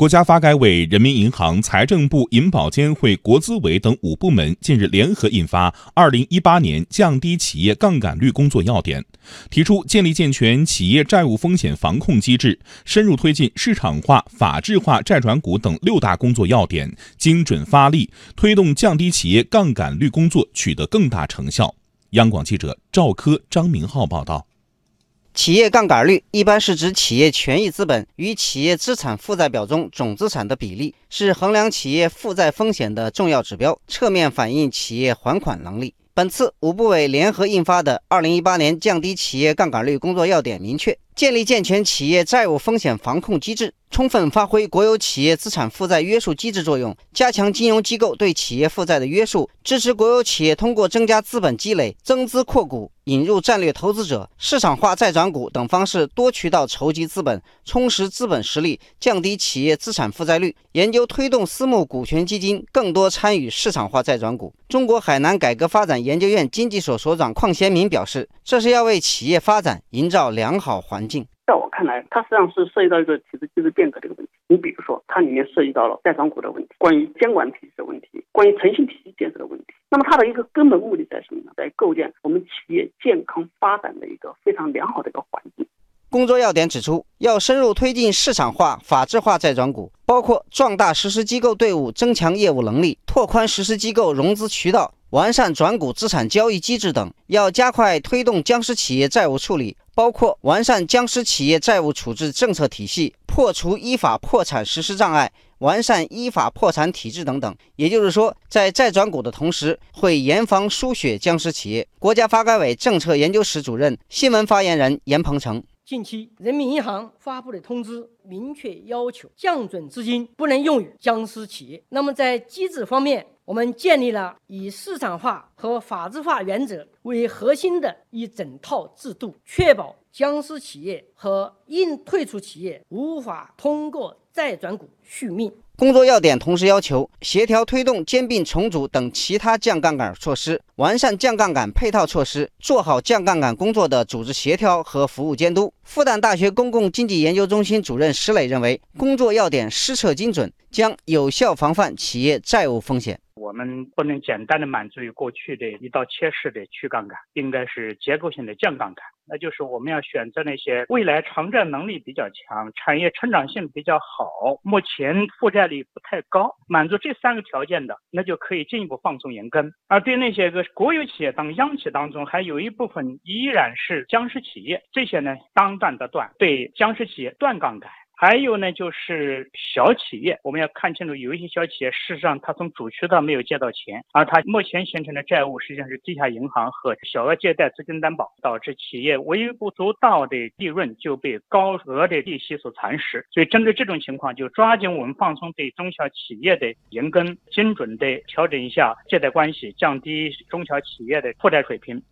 国家发改委、人民银行、财政部、银保监会、国资委等五部门近日联合印发《二零一八年降低企业杠杆率工作要点》，提出建立健全企业债务风险防控机制，深入推进市场化、法治化债转股等六大工作要点，精准发力，推动降低企业杠杆率工作取得更大成效。央广记者赵科、张明浩报道。企业杠杆率一般是指企业权益资本与企业资产负债表中总资产的比例，是衡量企业负债风险的重要指标，侧面反映企业还款能力。本次五部委联合印发的《二零一八年降低企业杠杆率工作要点》明确，建立健全企业债务风险防控机制。充分发挥国有企业资产负债约束机制作用，加强金融机构对企业负债的约束，支持国有企业通过增加资本积累、增资扩股、引入战略投资者、市场化债转股等方式多渠道筹集资本，充实资本实力，降低企业资产负债率。研究推动私募股权基金更多参与市场化债转股。中国海南改革发展研究院经济所所长邝先民表示，这是要为企业发展营造良好环境。在我看来，它实际上是涉及到一个体制机制变革的一个问题。你比如说，它里面涉及到了债转股的问题，关于监管体系的问题，关于诚信体系建设的问题。那么它的一个根本目的在什么呢？在构建我们企业健康发展的一个非常良好的一个环境。工作要点指出，要深入推进市场化、法治化债转股，包括壮大实施机构队伍、增强业务能力、拓宽实施机构融资渠道。完善转股资产交易机制等，要加快推动僵尸企业债务处理，包括完善僵尸企业债务处置政策体系，破除依法破产实施障碍，完善依法破产体制等等。也就是说，在再转股的同时，会严防输血僵尸企业。国家发改委政策研究室主任、新闻发言人严鹏程。近期，人民银行发布的通知明确要求，降准资金不能用于僵尸企业。那么，在机制方面，我们建立了以市场化和法治化原则为核心的一整套制度，确保僵尸企业和应退出企业无法通过再转股续命。工作要点同时要求协调推动兼并重组等其他降杠杆措施，完善降杠杆配套措施，做好降杠杆工作的组织协调和服务监督。复旦大学公共经济研究中心主任石磊认为，工作要点施策精准，将有效防范企业债务风险。我们不能简单的满足于过去的一刀切式的去杠杆，应该是结构性的降杠杆。那就是我们要选择那些未来偿债能力比较强、产业成长性比较好、目前负债率不太高，满足这三个条件的，那就可以进一步放松银根。而对那些个国有企业当央企当中还有一部分依然是僵尸企业，这些呢当断的断，对僵尸企业断杠杆。还有呢，就是小企业，我们要看清楚，有一些小企业，事实上它从主渠道没有借到钱，而它目前形成的债务实际上是地下银行和小额借贷资金担保，导致企业微不足道的利润就被高额的利息所蚕食。所以，针对这种情况，就抓紧我们放松对中小企业的银根，精准的调整一下借贷关系，降低中小企业的负债水平。